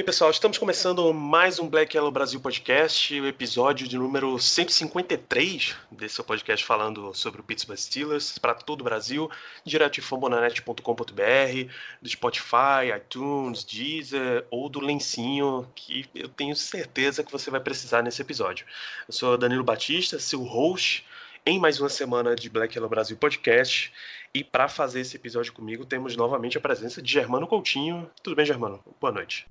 bem, pessoal, estamos começando mais um Black Yellow Brasil Podcast, o episódio de número 153 desse seu podcast falando sobre o Pittsburgh Steelers para todo o Brasil, direto de fambonanet.com.br, do Spotify, iTunes, Deezer ou do lencinho que eu tenho certeza que você vai precisar nesse episódio. Eu sou Danilo Batista, seu host em mais uma semana de Black Yellow Brasil Podcast. E para fazer esse episódio comigo, temos novamente a presença de Germano Coutinho. Tudo bem, Germano? Boa noite.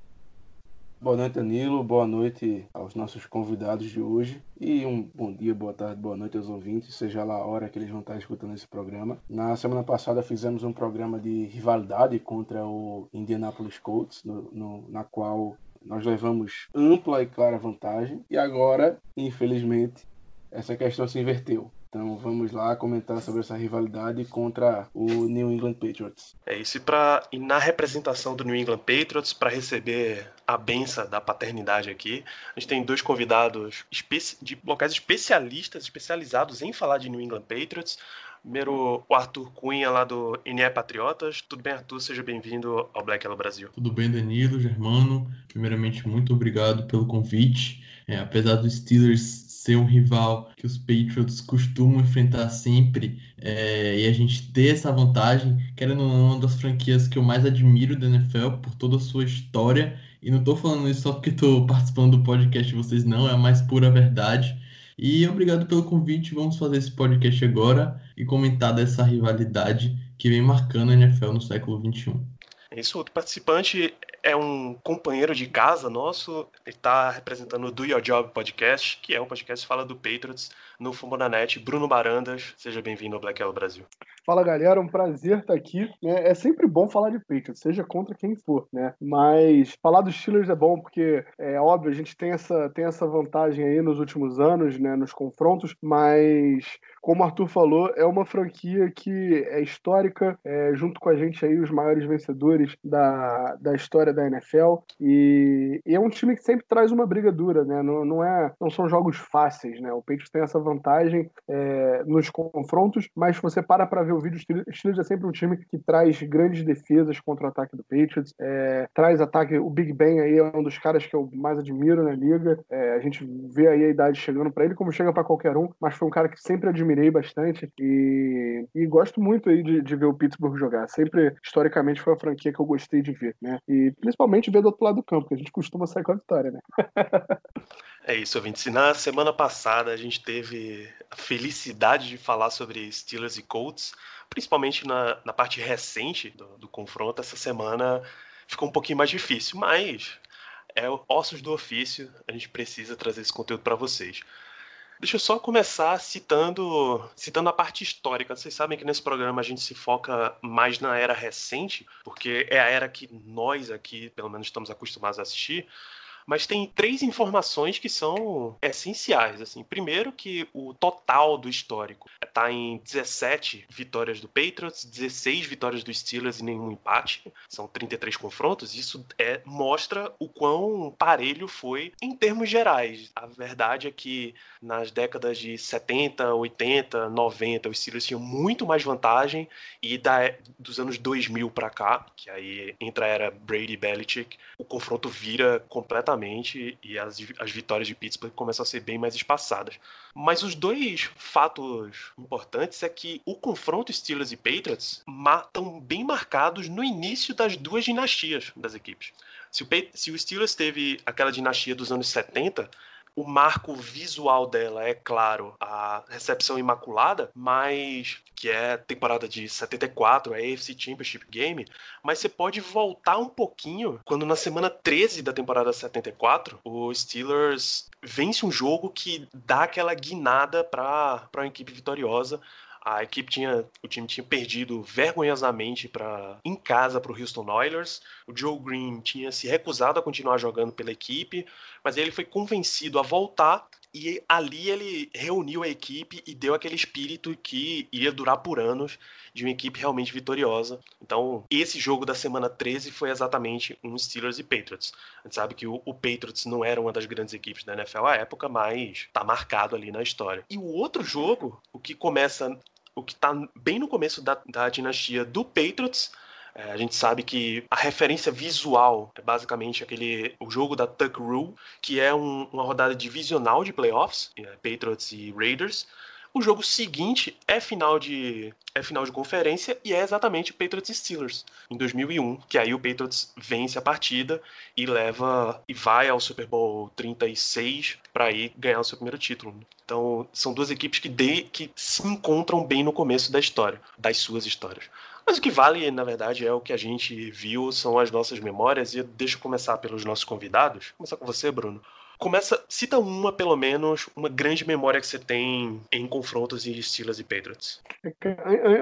Boa noite, Danilo. Boa noite aos nossos convidados de hoje. E um bom dia, boa tarde, boa noite aos ouvintes, seja lá a hora que eles vão estar escutando esse programa. Na semana passada fizemos um programa de rivalidade contra o Indianapolis Colts, no, no, na qual nós levamos ampla e clara vantagem. E agora, infelizmente, essa questão se inverteu. Então vamos lá comentar sobre essa rivalidade contra o New England Patriots. É isso, e, pra, e na representação do New England Patriots, para receber a benção da paternidade aqui, a gente tem dois convidados de locais especialistas, especializados em falar de New England Patriots. Primeiro, o Arthur Cunha, lá do NE Patriotas. Tudo bem, Arthur? Seja bem-vindo ao Black Hello Brasil. Tudo bem, Danilo, Germano. Primeiramente, muito obrigado pelo convite. É, apesar dos Steelers ser um rival que os Patriots costumam enfrentar sempre é, e a gente ter essa vantagem, querendo ou não, uma das franquias que eu mais admiro da NFL por toda a sua história. E não estou falando isso só porque estou participando do podcast de vocês, não, é a mais pura verdade. E obrigado pelo convite. Vamos fazer esse podcast agora e comentar dessa rivalidade que vem marcando a NFL no século XXI. Isso, outro participante é um companheiro de casa nosso, ele está representando o Do Your Job Podcast, que é um podcast que fala do Patriots no Fumonanet. Bruno Barandas, seja bem-vindo ao Black Yellow Brasil. Fala galera, um prazer estar aqui. É, é, sempre bom falar de Patriots, seja contra quem for, né? Mas falar dos Steelers é bom porque é óbvio a gente tem essa tem essa vantagem aí nos últimos anos, né? Nos confrontos, mas como o Arthur falou, é uma franquia que é histórica, é, junto com a gente aí os maiores vencedores da, da história da NFL e, e é um time que sempre traz uma briga dura, né? Não, não é não são jogos fáceis, né? O Patriots tem essa vantagem é, nos confrontos, mas se você para para ver o vídeo, o Steelers é sempre um time que traz grandes defesas contra o ataque do Patriots, é, traz ataque, o Big Ben aí é um dos caras que eu mais admiro na liga, é, a gente vê aí a idade chegando para ele, como chega para qualquer um, mas foi um cara que sempre admirei bastante e, e gosto muito aí de, de, ver o Pittsburgh jogar, sempre, historicamente, foi a franquia que eu gostei de ver, né, e principalmente ver do outro lado do campo, que a gente costuma sair com a vitória, né. É isso, ouvintes. Na semana passada a gente teve a felicidade de falar sobre Steelers e Colts, principalmente na, na parte recente do, do confronto. Essa semana ficou um pouquinho mais difícil, mas é ossos do ofício, a gente precisa trazer esse conteúdo para vocês. Deixa eu só começar citando, citando a parte histórica. Vocês sabem que nesse programa a gente se foca mais na era recente, porque é a era que nós aqui, pelo menos, estamos acostumados a assistir mas tem três informações que são essenciais. Assim, primeiro que o total do histórico está em 17 vitórias do Patriots, 16 vitórias do Steelers e nenhum empate. São 33 confrontos. Isso é, mostra o quão parelho foi em termos gerais. A verdade é que nas décadas de 70, 80, 90, os Steelers tinham muito mais vantagem e da, dos anos 2000 para cá, que aí entra a era Brady Belichick, o confronto vira completamente e as, as vitórias de Pittsburgh começam a ser bem mais espaçadas. Mas os dois fatos importantes é que o confronto Steelers e Patriots estão bem marcados no início das duas dinastias das equipes. Se o, se o Steelers teve aquela dinastia dos anos 70, o marco visual dela é, claro, a recepção imaculada, mas que é temporada de 74, é AFC Championship Game, mas você pode voltar um pouquinho quando na semana 13 da temporada 74, o Steelers vence um jogo que dá aquela guinada para uma equipe vitoriosa A equipe tinha, o time tinha perdido vergonhosamente para em casa para o Houston Oilers. O Joe Green tinha se recusado a continuar jogando pela equipe, mas ele foi convencido a voltar e ali ele reuniu a equipe e deu aquele espírito que iria durar por anos de uma equipe realmente vitoriosa. Então, esse jogo da semana 13 foi exatamente um Steelers e Patriots. A gente sabe que o, o Patriots não era uma das grandes equipes da NFL à época, mas tá marcado ali na história. E o outro jogo, o que começa o que está bem no começo da, da dinastia do Patriots, é, a gente sabe que a referência visual é basicamente aquele o jogo da Tuck Rule, que é um, uma rodada divisional de playoffs, é, Patriots e Raiders. O jogo seguinte é final de é final de conferência e é exatamente Patriots e Steelers em 2001, que aí o Patriots vence a partida e leva e vai ao Super Bowl 36 para ir ganhar o seu primeiro título. Então, são duas equipes que, de, que se encontram bem no começo da história, das suas histórias. Mas o que vale, na verdade, é o que a gente viu, são as nossas memórias. E deixa eu começar pelos nossos convidados. Vou começar com você, Bruno. Começa, cita uma, pelo menos, uma grande memória que você tem em confrontos de Steelers e Patriots.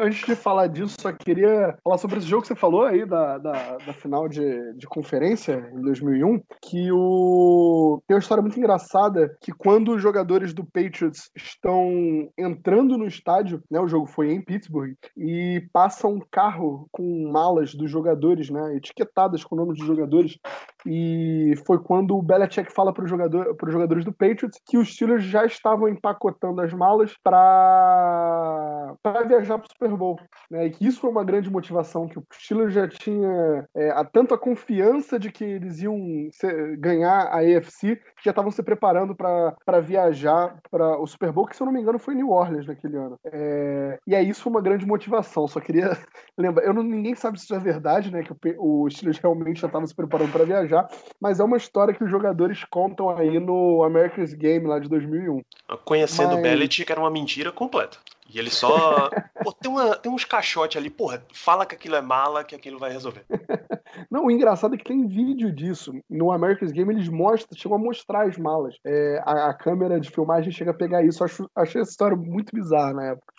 Antes de falar disso, só queria falar sobre esse jogo que você falou aí da, da, da final de, de conferência em 2001, que o... tem uma história muito engraçada que quando os jogadores do Patriots estão entrando no estádio, né, o jogo foi em Pittsburgh, e passa um carro com malas dos jogadores, né, etiquetadas com o nome dos jogadores, e foi quando o Belichick fala para os jogador, jogadores do Patriots que os Steelers já estavam empacotando as malas para viajar para o Super Bowl. Né? E que isso foi uma grande motivação, que o Steelers já tinha é, tanto a confiança de que eles iam ser, ganhar a AFC, que já estavam se preparando para viajar para o Super Bowl, que se eu não me engano foi em New Orleans naquele ano. É, e aí isso foi uma grande motivação. Só queria lembrar, eu não, ninguém sabe se isso é verdade, né? Que o, o Steelers realmente já estava se preparando para viajar mas é uma história que os jogadores contam aí no America's Game lá de 2001. Conhecendo mas... Belichick era uma mentira completa. E ele só. Pô, tem, uma, tem uns caixotes ali, porra, fala que aquilo é mala, que aquilo vai resolver. Não, o engraçado é que tem vídeo disso. No America's Game eles mostram, chegam a mostrar as malas. É, a, a, câmera de filmagem chega a pegar isso. Acho, achei essa história muito bizarra na época.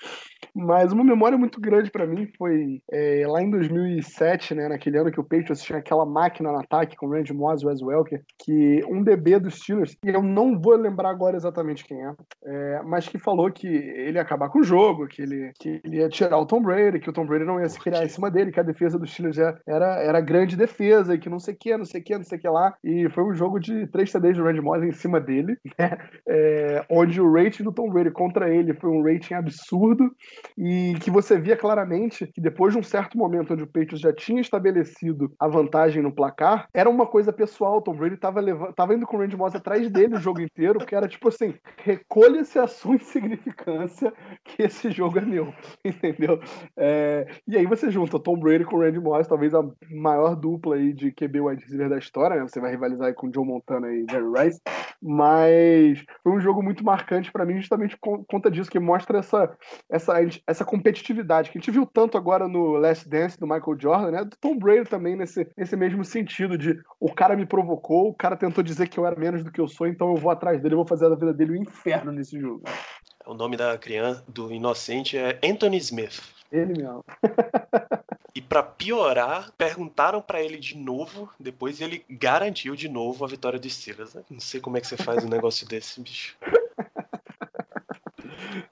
Mas uma memória muito grande para mim foi é, lá em 2007, né, naquele ano que o Patriots tinha aquela máquina no ataque com o Randy Moss e Wes Welker, que um DB dos Steelers, e eu não vou lembrar agora exatamente quem é, é, mas que falou que ele ia acabar com o jogo, que ele, que ele ia tirar o Tom Brady, que o Tom Brady não ia se criar em cima dele, que a defesa dos Steelers era, era grande defesa, e que não sei o que, não sei o que, não sei o que lá. E foi um jogo de três TDs do Randy Moss em cima dele, né, é, onde o rating do Tom Brady contra ele foi um rating absurdo e que você via claramente que depois de um certo momento onde o Patriots já tinha estabelecido a vantagem no placar, era uma coisa pessoal. O Tom Brady tava, levando, tava indo com o Randy Moss atrás dele o jogo inteiro, porque era tipo assim: recolha-se a sua insignificância, que esse jogo é meu, entendeu? É, e aí você junta Tom Brady com Randy Moss, talvez a maior dupla aí de QB wide receiver da história, né? Você vai rivalizar com Joe Montana e Jerry Rice, mas foi um jogo muito marcante para mim justamente por conta disso, que mostra essa, essa, essa competitividade que a gente viu tanto agora no Last Dance do Michael Jordan, né? Do Tom Brady também nesse, nesse mesmo sentido de o cara me provocou, o cara tentou dizer que eu era menos do que eu sou, então eu vou atrás dele, eu vou fazer da vida dele um inferno nesse jogo. O nome da criança, do inocente, é Anthony Smith. Ele mesmo. E para piorar, perguntaram para ele de novo, depois ele garantiu de novo a vitória do Steelers. Né? Não sei como é que você faz um negócio desse, bicho.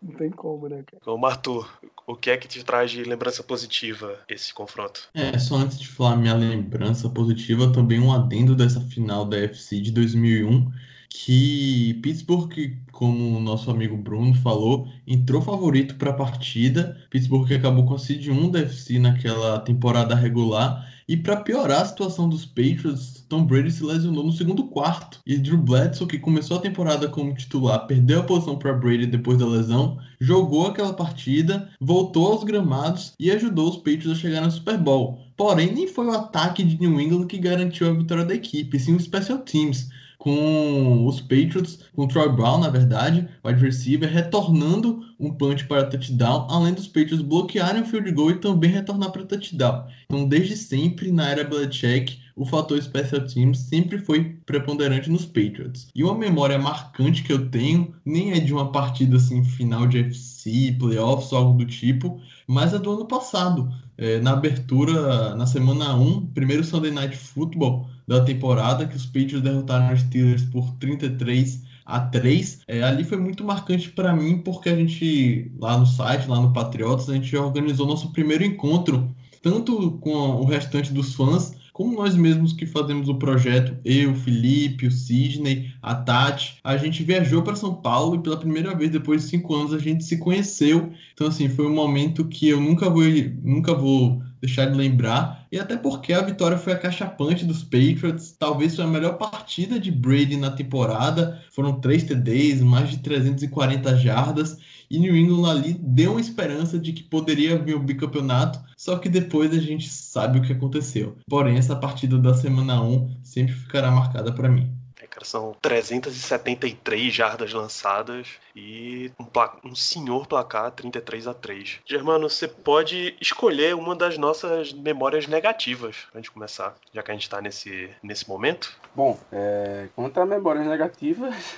Não tem como, né, cara? Como Arthur, o que é que te traz de lembrança positiva esse confronto? É, só antes de falar minha lembrança positiva, também um adendo dessa final da FC de 2001 que Pittsburgh, como o nosso amigo Bruno falou, entrou favorito para a partida. Pittsburgh acabou com a seed 1 da FC naquela temporada regular. E para piorar a situação dos Patriots, Tom Brady se lesionou no segundo quarto. E Drew Bledsoe, que começou a temporada como titular, perdeu a posição para Brady depois da lesão, jogou aquela partida, voltou aos gramados e ajudou os Patriots a chegar no Super Bowl. Porém, nem foi o ataque de New England que garantiu a vitória da equipe, sim o Special Teams com os Patriots, com o Troy Brown, na verdade, wide receiver, retornando um punch para touchdown, além dos Patriots bloquearem o field goal e também retornar para touchdown. Então, desde sempre, na era Belichick, o fator special teams sempre foi preponderante nos Patriots. E uma memória marcante que eu tenho nem é de uma partida assim final de FC, playoffs algo do tipo, mas é do ano passado, é, na abertura, na semana 1, primeiro Sunday Night Football da temporada, que os Patriots derrotaram os Steelers por 33 a 3. É, ali foi muito marcante para mim, porque a gente, lá no site, lá no Patriotas, a gente organizou nosso primeiro encontro, tanto com o restante dos fãs, como nós mesmos que fazemos o projeto, eu, Felipe, o Sidney, a Tati, a gente viajou para São Paulo e pela primeira vez depois de cinco anos a gente se conheceu. Então assim foi um momento que eu nunca vou, nunca vou deixar de lembrar. E até porque a vitória foi acachapante dos Patriots. Talvez foi a melhor partida de Brady na temporada. Foram três TDs, mais de 340 jardas. E New England ali deu uma esperança de que poderia vir o bicampeonato, só que depois a gente sabe o que aconteceu. Porém, essa partida da semana 1 sempre ficará marcada para mim. É, cara, são 373 jardas lançadas e um, um, senhor placar 33 a 3. Germano, você pode escolher uma das nossas memórias negativas pra gente começar, já que a gente tá nesse, nesse momento. Bom, é, quanto a memórias negativas,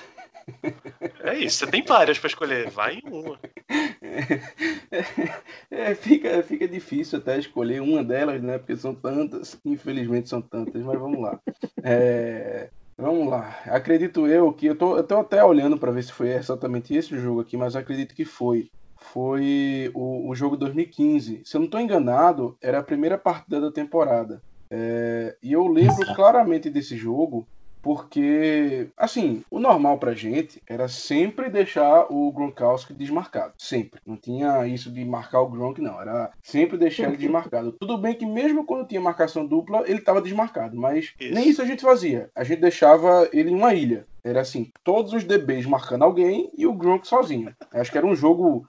é isso, você tem várias para escolher, vai em uma. É, fica, fica difícil até escolher uma delas, né? Porque são tantas, infelizmente são tantas, mas vamos lá. É, vamos lá. Acredito eu que eu tô, eu tô até olhando para ver se foi exatamente esse jogo aqui, mas acredito que foi. Foi o, o jogo 2015. Se eu não estou enganado, era a primeira partida da temporada. É, e eu lembro claramente desse jogo porque, assim, o normal pra gente era sempre deixar o Gronkowski desmarcado. Sempre. Não tinha isso de marcar o Gronk, não. Era sempre deixar ele desmarcado. Tudo bem que mesmo quando tinha marcação dupla, ele estava desmarcado. Mas isso. nem isso a gente fazia. A gente deixava ele em uma ilha. Era assim, todos os DBs marcando alguém e o Gronk sozinho. Acho que era um jogo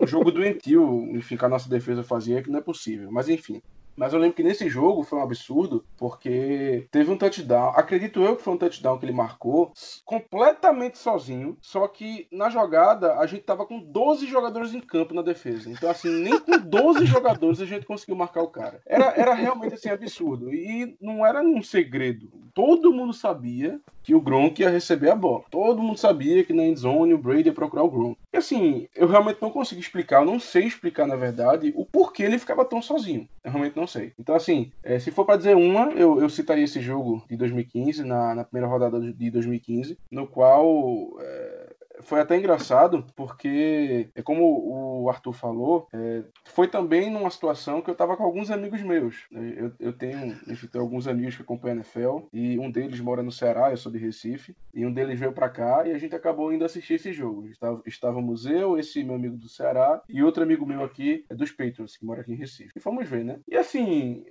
um jogo doentio, enfim, que a nossa defesa fazia, que não é possível. Mas enfim. Mas eu lembro que nesse jogo foi um absurdo, porque teve um touchdown. Acredito eu que foi um touchdown que ele marcou completamente sozinho. Só que na jogada a gente tava com 12 jogadores em campo na defesa. Então, assim, nem com 12 jogadores a gente conseguiu marcar o cara. Era, era realmente assim absurdo. E não era um segredo. Todo mundo sabia que o Gronk ia receber a bola. Todo mundo sabia que na endzone o Brady ia procurar o Gronk. E assim, eu realmente não consigo explicar, eu não sei explicar na verdade o porquê ele ficava tão sozinho. Eu realmente não sei. Então assim, é, se for para dizer uma, eu, eu citaria esse jogo de 2015, na, na primeira rodada de 2015, no qual... É, foi até engraçado, porque, é como o Arthur falou, é, foi também numa situação que eu tava com alguns amigos meus. Eu, eu tenho, enfim, tenho alguns amigos que acompanham a NFL, e um deles mora no Ceará, eu sou de Recife, e um deles veio para cá e a gente acabou indo assistir esse jogo. Estava, estávamos eu, esse meu amigo do Ceará, e outro amigo meu aqui, é dos Patriots, que mora aqui em Recife. E fomos ver, né? E assim.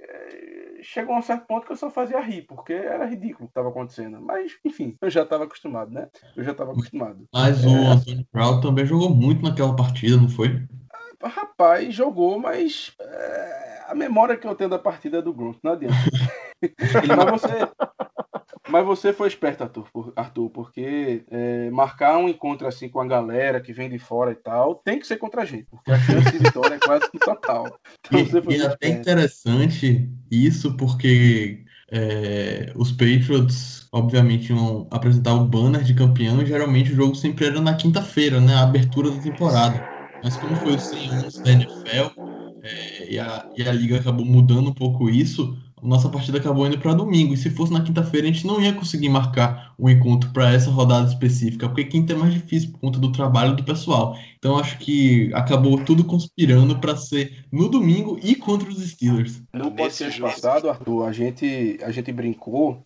Chegou a um certo ponto que eu só fazia rir, porque era ridículo o que estava acontecendo. Mas, enfim, eu já estava acostumado, né? Eu já estava acostumado. Mas é... o Anthony Brown também jogou muito naquela partida, não foi? Rapaz, jogou, mas é... a memória que eu tenho da partida é do Gronk, não adianta. mas você, mas você foi esperto, Arthur, Arthur porque é, marcar um encontro assim com a galera que vem de fora e tal, tem que ser contra a gente, porque a chance de vitória é quase que total. Então, e, e é até interessante isso, porque é, os Patriots, obviamente, iam apresentar o banner de campeão e geralmente o jogo sempre era na quinta-feira, né? A abertura da temporada. Mas como foi os 100 anos da NFL é, e, a, e a liga acabou mudando um pouco isso, nossa partida acabou indo para domingo. E se fosse na quinta-feira, a gente não ia conseguir marcar um encontro para essa rodada específica, porque quinta é mais difícil por conta do trabalho do pessoal. Então acho que acabou tudo conspirando para ser no domingo e contra os Steelers. No podcast passado, Arthur, a gente, a gente brincou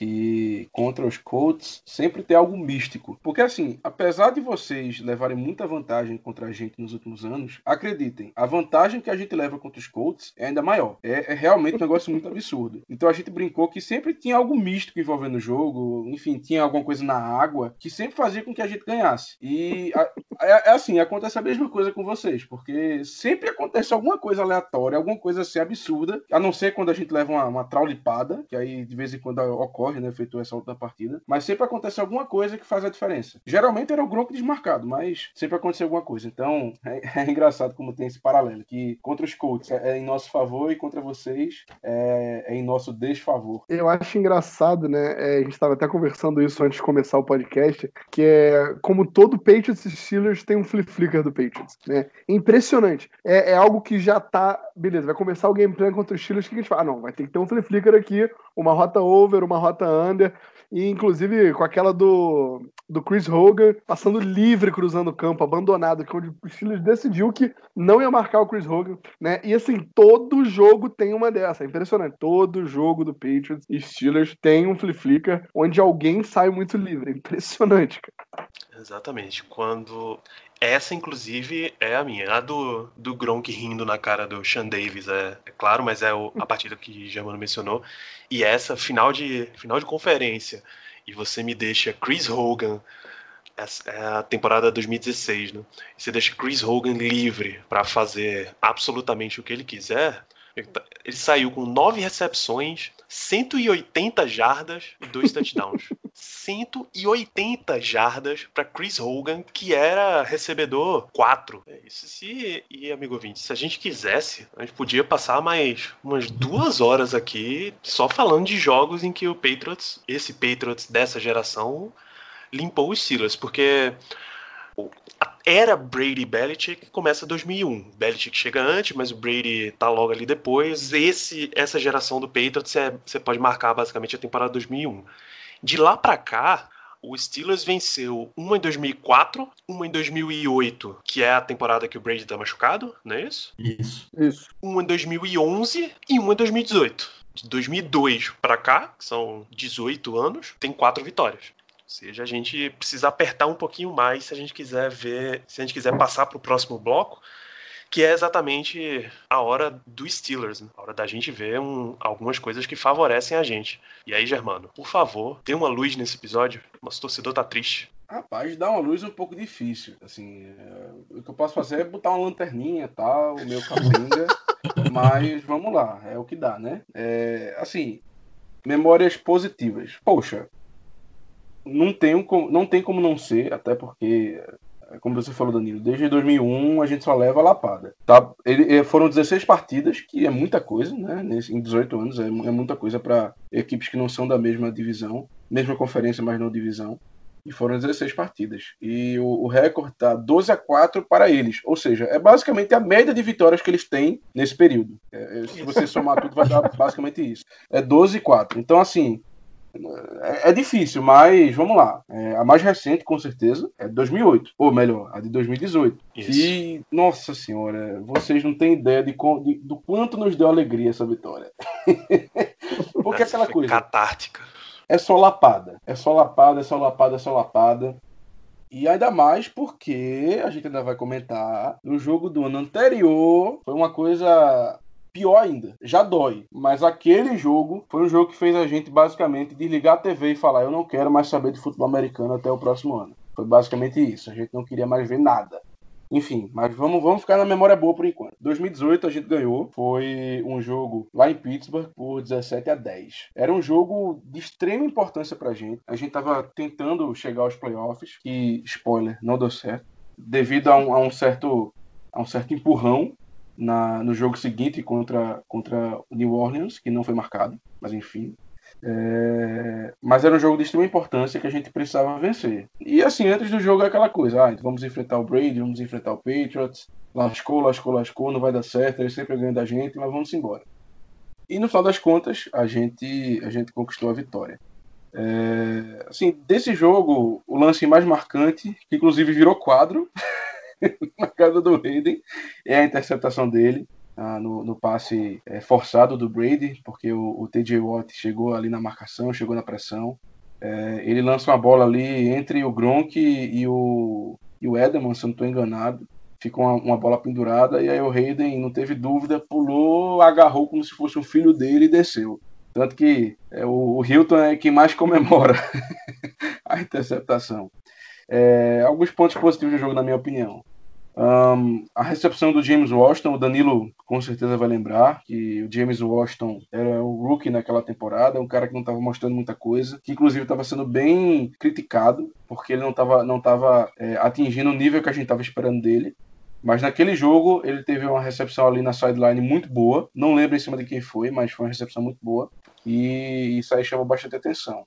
que contra os Colts sempre tem algo místico. Porque assim, apesar de vocês levarem muita vantagem contra a gente nos últimos anos, acreditem, a vantagem que a gente leva contra os Colts é ainda maior. É, é realmente um negócio muito absurdo. Então a gente brincou que sempre tinha algo místico envolvendo o jogo, enfim, tinha alguma coisa na água que sempre fazia com que a gente ganhasse. E é, é assim, acontece a mesma coisa com vocês, porque sempre acontece alguma coisa aleatória, alguma coisa assim absurda, a não ser quando a gente leva uma, uma traulipada, que aí de vez em quando ocorre, né, feito essa outra partida, mas sempre acontece alguma coisa que faz a diferença. Geralmente era o Gronk desmarcado, mas sempre aconteceu alguma coisa. Então, é, é engraçado como tem esse paralelo, que contra os Colts é, é em nosso favor e contra vocês é, é em nosso desfavor. Eu acho engraçado, né? É, a gente estava até conversando isso antes de começar o podcast, que é como todo Patriots e Steelers tem um flip flicker do Patriots, né? Impressionante. É, é algo que já tá. Beleza, vai começar o gameplay contra os Steelers, que a gente fala? Ah, não, vai ter que ter um flip flicker aqui, uma rota over, uma rota under. E inclusive com aquela do, do Chris Hogan passando livre cruzando o campo, abandonado, que onde o Steelers decidiu que não ia marcar o Chris Hogan, né? E assim, todo jogo tem uma dessa, é impressionante. Todo jogo do Patriots e Steelers tem um flip flicker onde alguém sai muito livre, é impressionante, cara. Exatamente. Quando essa, inclusive, é a minha. A do, do Gronk rindo na cara do Sean Davis, é, é claro, mas é o, a partida que Germano mencionou. E essa, final de, final de conferência, e você me deixa Chris Hogan, é a temporada 2016, né? E você deixa Chris Hogan livre para fazer absolutamente o que ele quiser. Ele saiu com nove recepções, 180 jardas e dois touchdowns. 180 jardas para Chris Hogan, que era recebedor 4. É isso se, e amigo ouvinte, se a gente quisesse, a gente podia passar mais umas duas horas aqui só falando de jogos em que o Patriots, esse Patriots dessa geração, limpou os Steelers, porque era Brady Belichick começa em 2001. Belichick chega antes, mas o Brady tá logo ali depois. Esse, essa geração do Patriots você pode marcar basicamente a temporada 2001. De lá para cá, o Steelers venceu uma em 2004, uma em 2008, que é a temporada que o Brady tá machucado, não é isso? Isso. Isso. Uma em 2011 e uma em 2018. De 2002 para cá, que são 18 anos, tem quatro vitórias. Ou seja, a gente precisa apertar um pouquinho mais se a gente quiser ver, se a gente quiser passar para o próximo bloco, que é exatamente a hora do Steelers, né? a hora da gente ver um, algumas coisas que favorecem a gente. E aí, Germano, por favor, dê uma luz nesse episódio. Nosso torcedor tá triste. Rapaz, dar uma luz é um pouco difícil. Assim, é, o que eu posso fazer é botar uma lanterninha tal, o meu capenga, mas vamos lá, é o que dá, né? É, assim, memórias positivas. Poxa, não tem, não tem como não ser, até porque, como você falou, Danilo, desde 2001 a gente só leva a lapada. Tá? Ele, foram 16 partidas, que é muita coisa, né? Em 18 anos é, é muita coisa para equipes que não são da mesma divisão, mesma conferência, mas não divisão. E foram 16 partidas. E o, o recorde tá 12 a 4 para eles. Ou seja, é basicamente a média de vitórias que eles têm nesse período. É, se você somar tudo, vai dar basicamente isso. É 12 a 4. Então, assim, é, é, difícil, mas vamos lá. É, a mais recente, com certeza, é de 2008. Ou melhor, a de 2018. Isso. E, nossa senhora, vocês não têm ideia de, de do quanto nos deu alegria essa vitória. Porque essa aquela coisa. Catártica. É só lapada. É só lapada, é só lapada, é só lapada. E ainda mais porque a gente ainda vai comentar no jogo do ano anterior. Foi uma coisa pior ainda, já dói. Mas aquele jogo foi um jogo que fez a gente basicamente desligar a TV e falar: eu não quero mais saber de futebol americano até o próximo ano. Foi basicamente isso. A gente não queria mais ver nada. Enfim, mas vamos, vamos ficar na memória boa por enquanto. 2018 a gente ganhou, foi um jogo lá em Pittsburgh por 17 a 10. Era um jogo de extrema importância pra gente. A gente tava tentando chegar aos playoffs, que, spoiler, não deu certo, devido a um, a um certo a um certo empurrão na, no jogo seguinte contra, contra New Orleans, que não foi marcado, mas enfim. É... Mas era um jogo de extrema importância que a gente precisava vencer. E assim, antes do jogo é aquela coisa: ah, vamos enfrentar o Brady, vamos enfrentar o Patriots, lascou, lascou, lascou, não vai dar certo, ele sempre ganha da gente, mas vamos embora. E no final das contas, a gente, a gente conquistou a vitória. É... Assim, desse jogo, o lance mais marcante, que inclusive virou quadro, na casa do Hayden é a interceptação dele ah, no, no, passe é, forçado do Brady, porque o, o TJ Watt chegou ali na marcação, chegou na pressão. É, ele lança uma bola ali entre o Gronk e o, e o Edelman, se eu não estou enganado. Ficou uma, uma, bola pendurada e aí o Hayden não teve dúvida, pulou, agarrou como se fosse um filho dele e desceu. Tanto que é, o, o Hilton é quem mais comemora a interceptação. É, alguns pontos positivos do jogo, na minha opinião. Um, a recepção do James Washington, o Danilo com certeza vai lembrar que o James Washington era o rookie naquela temporada, um cara que não estava mostrando muita coisa, que inclusive estava sendo bem criticado, porque ele não estava não tava, é, atingindo o nível que a gente estava esperando dele. Mas naquele jogo ele teve uma recepção ali na sideline muito boa. Não lembro em cima de quem foi, mas foi uma recepção muito boa. E isso aí chama bastante atenção.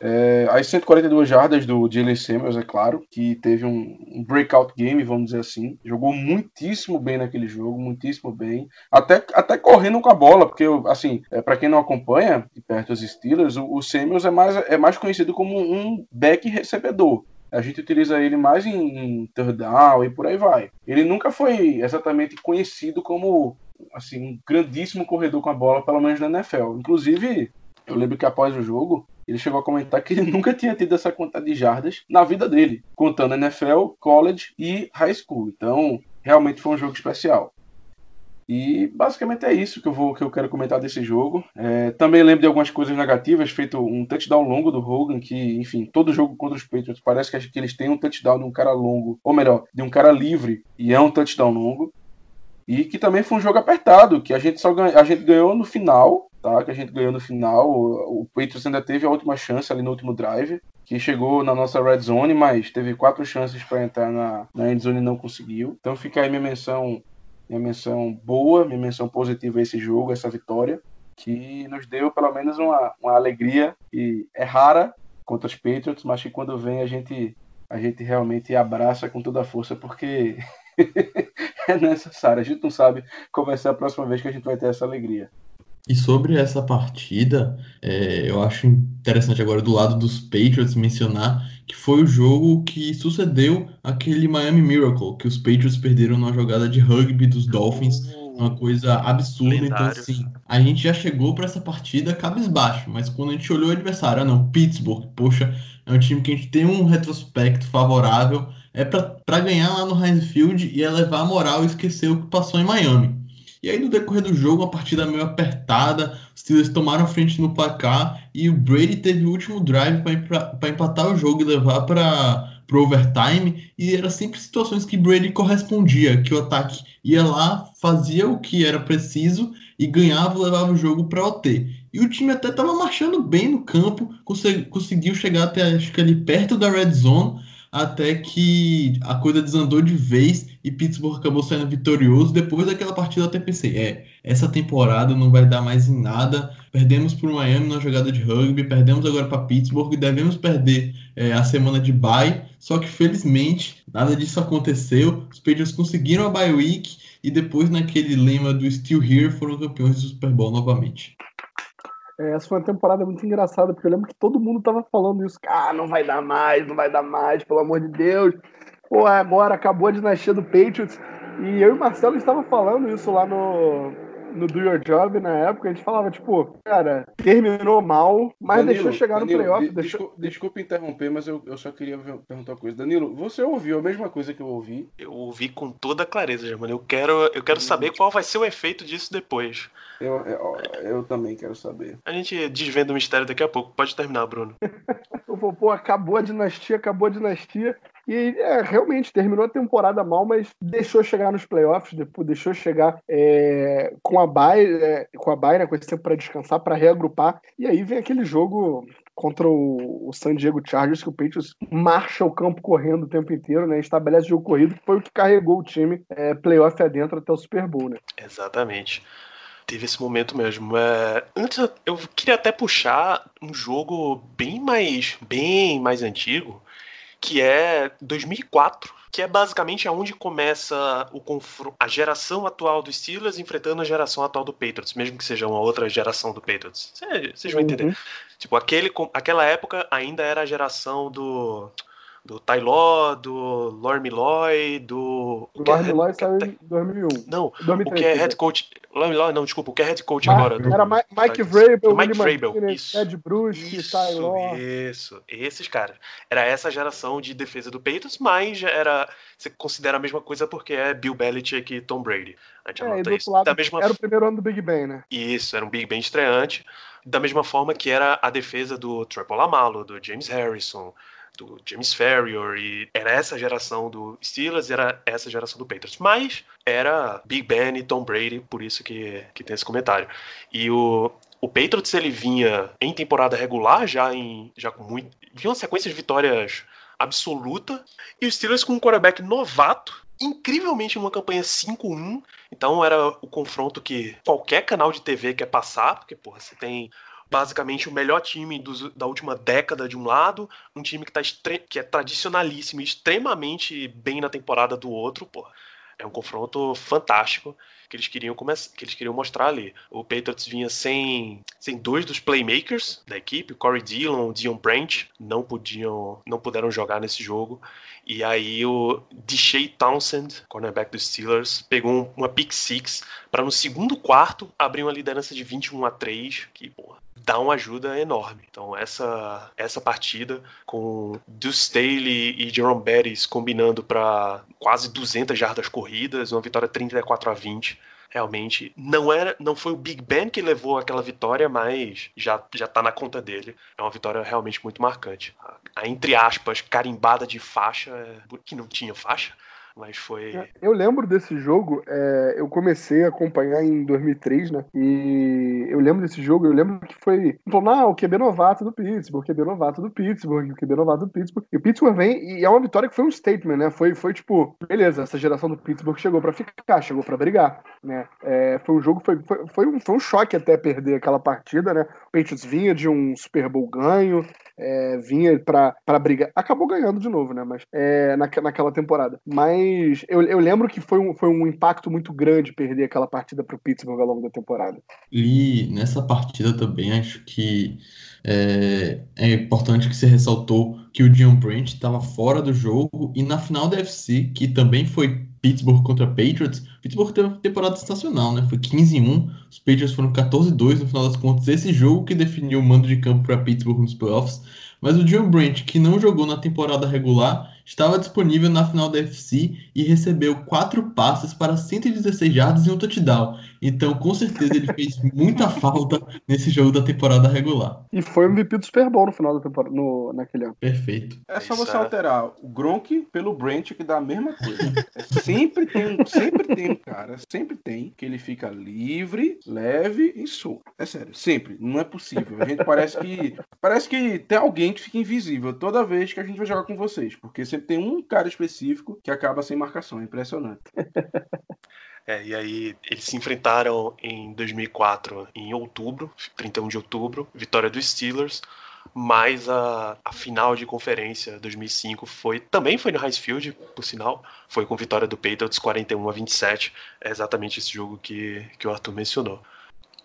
É, as 142 jardas do Jalen Samuels, é claro, que teve um, um, breakout game, vamos dizer assim. Jogou muitíssimo bem naquele jogo, muitíssimo bem. Até, até correndo com a bola, porque, assim, é, para quem não acompanha de perto os Steelers, o, o Samuels é mais, é mais conhecido como um back recebedor. A gente utiliza ele mais em, em third down e por aí vai. Ele nunca foi exatamente conhecido como assim, um grandíssimo corredor com a bola, pelo menos na NFL. Inclusive, eu lembro que após o jogo, ele chegou a comentar que ele nunca tinha tido essa quantidade de jardas na vida dele, contando NFL, college e high school. Então, realmente foi um jogo especial. E basicamente é isso que eu vou que eu quero comentar desse jogo. É, também lembro de algumas coisas negativas, feito um touchdown longo do Hogan, que, enfim, todo jogo contra os Patriots parece que, eles têm um touchdown de um cara longo, ou melhor, de um cara livre, e é um touchdown longo. E que também foi um jogo apertado, que a gente só ganha, a gente ganhou no final, tá? Que a gente ganhou no final. O, Patriots ainda teve a última chance ali no último drive, que chegou na nossa red zone, mas teve quatro chances para entrar na, na end zone e não conseguiu. Então fica aí minha menção minha menção boa, minha menção positiva a esse jogo, essa vitória, que nos deu pelo menos uma, uma alegria e é rara contra os Patriots, mas que quando vem a gente a gente realmente abraça com toda a força porque é necessário. A gente não sabe qual vai ser a próxima vez que a gente vai ter essa alegria. E sobre essa partida, é, eu acho interessante agora do lado dos Patriots mencionar que foi o jogo que sucedeu aquele Miami Miracle, que os Patriots perderam na jogada de rugby dos Dolphins, uma coisa absurda. Então, Lendário. Então, assim, a gente já chegou para essa partida cabisbaixo, mas quando a gente olhou o adversário, ah não, Pittsburgh, poxa, é um time que a gente tem um retrospecto favorável, é para ganhar lá no Heinz Field e é levar a moral e esquecer o que passou em Miami. E aí, no decorrer do jogo, uma partida meio apertada, os Steelers tomaram a frente no placar e o Brady teve o último drive para empatar o jogo e levar para o overtime. E era sempre situações que Brady correspondia, que o ataque ia lá, fazia o que era preciso e ganhava, levava o jogo para OT. E o time até estava marchando bem no campo, conseguiu chegar até acho que ali perto da red zone, até que a coisa desandou de vez e Pittsburgh acabou saindo vitorioso. Depois daquela partida, eu até pensei: é, essa temporada não vai dar mais em nada. Perdemos para o Miami na jogada de rugby, perdemos agora para Pittsburgh, devemos perder é, a semana de bye. Só que felizmente nada disso aconteceu. Os Patriots conseguiram a bye week e depois, naquele lema do Still Here, foram campeões do Super Bowl novamente. É, essa foi uma temporada muito engraçada, porque eu lembro que todo mundo tava falando isso. Ah, não vai dar mais, não vai dar mais, pelo amor de Deus. Pô, agora acabou a dinastia do Patriots. E eu e o Marcelo estava falando isso lá no, no Do Your Job na época. A gente falava, tipo, cara, terminou mal, mas Danilo, deixou chegar Danilo, no playoff. de- deixou... desculpa, desculpa interromper, mas eu, eu só queria perguntar uma coisa. Danilo, você ouviu a mesma coisa que eu ouvi? Eu ouvi com toda clareza, Germano. Eu quero, eu quero saber qual vai ser o efeito disso depois. Eu, eu, eu também quero saber. A gente desvenda o mistério daqui a pouco. Pode terminar, Bruno. Eu falei, pô, acabou a dinastia, acabou a dinastia. E é, realmente terminou a temporada mal, mas deixou chegar nos playoffs, depois deixou chegar é, com a bye, é, com a bye, né, com esse tempo para descansar, para reagrupar. E aí vem aquele jogo contra o, o San Diego Chargers, que o Patriots marcha o campo correndo o tempo inteiro, né? Estabelece o jogo corrido, que foi o que carregou o time é, playoff adentro até o Super Bowl, né? Exatamente. Teve esse momento mesmo. É, antes eu queria até puxar um jogo bem mais, bem mais antigo, que é 2004, que é basicamente aonde começa o confronto, a geração atual dos Steelers enfrentando a geração atual do Patriots, mesmo que seja uma outra geração do Patriots. Cê- Vocês vão entender. Uhum. Tipo, aquele, aquela época ainda era a geração do do Tylor, do Lormiloy, do O Lord Lloyd saiu em 2001. Não, o 2003. que é quer head dizer. coach. Lormiloy, não, desculpa, o que é head coach Ma- agora? do- Era Ma- Mike. Vrabel, Mike Vrabel. Ted Bruschi, Isso, Taylor. isso, esses caras. Era essa geração de defesa do Patriots, mas era. Você considera a mesma coisa porque é Bill Belichick e Tom Brady. A gente É, anota do isso. lado, da mesma era o primeiro ano do Big Ben, né? Isso, era um Big Ben estreante. Da mesma forma que era a defesa do Triple Amalo, do James Harrison, do James Ferrier, e era essa geração do Steelers, era essa geração do Patriots. Mas era Big Ben e Tom Brady, por isso que, que tem esse comentário. E o, o Patriots ele vinha em temporada regular, já em já com muito, vinha uma sequência de vitórias absoluta, e o Steelers com um quarterback novato, incrivelmente uma campanha 5-1. Então era o confronto que qualquer canal de TV quer passar, porque porra, você tem basicamente o melhor time da última década de um lado, um time que, tá que é tradicionalíssimo e extremamente bem na temporada do outro, porra. É um confronto fantástico que eles queriam começar, que eles queriam mostrar ali. O Patriots vinha sem, sem dois dos playmakers da equipe, Corey Dillon, Dion Branch, não podiam, não puderam jogar nesse jogo. E aí o Deshae Townsend, cornerback dos Steelers, pegou uma pick six para no segundo quarto abrir uma liderança de 21 a 3, que porra, dá uma ajuda enorme. Então essa essa partida com Deuce Staley e Jerome Bettis combinando para quase 200 jardas corridas, uma vitória 34 a 20. Realmente não era, não foi o Big Ben que levou aquela vitória, mas já já tá na conta dele. É uma vitória realmente muito marcante. A, a entre aspas carimbada de faixa que não tinha faixa mas foi. Eu lembro desse jogo, é, eu comecei a acompanhar em 2003, né? E eu lembro desse jogo, eu lembro que foi. Falou, ah, o QB novato do Pittsburgh, o QB novato do Pittsburgh, o QB novato do Pittsburgh. E o Pittsburgh vem, e é uma vitória que foi um statement, né? Foi, foi tipo, beleza, essa geração do Pittsburgh chegou para ficar, chegou para brigar, né? É, foi um jogo, foi, foi, foi, um, foi um choque até perder aquela partida, né? O Patriots vinha de um Super Bowl ganho, é, vinha para brigar. Acabou ganhando de novo, né? Mas é, na, naquela temporada. Mas eu, eu lembro que foi um, foi um impacto muito grande perder aquela partida para o Pittsburgh ao longo da temporada. E nessa partida também acho que é, é importante que você ressaltou que o Dion Branch estava fora do jogo e na final da FC, que também foi Pittsburgh contra Patriots, Pittsburgh teve uma temporada sensacional, né? Foi 15 em 1, os Patriots foram 14 2 no final das contas. Esse jogo que definiu o mando de campo para Pittsburgh nos playoffs. Mas o John Branch, que não jogou na temporada regular, estava disponível na final da FC e recebeu quatro passes para 116 jardas e um touchdown. Então, com certeza, ele fez muita falta nesse jogo da temporada regular. E foi o MVP do Super Bowl no final da temporada, no, naquele ano. Perfeito. É só você alterar o Gronk pelo Brent que dá a mesma coisa. É, sempre tem, sempre tem um cara, sempre tem, que ele fica livre, leve e solto. É sério, sempre. Não é possível. A gente parece que parece que tem alguém que fica invisível toda vez que a gente vai jogar com vocês, porque sempre tem um cara específico que acaba sem marcação. É impressionante. É, e aí eles se enfrentaram em 2004, em outubro, 31 de outubro, vitória dos Steelers, mas a, a final de conferência 2005 foi também foi no Heinz Field, por sinal, foi com vitória do Patriots 41 a 27, é exatamente esse jogo que, que o Arthur mencionou.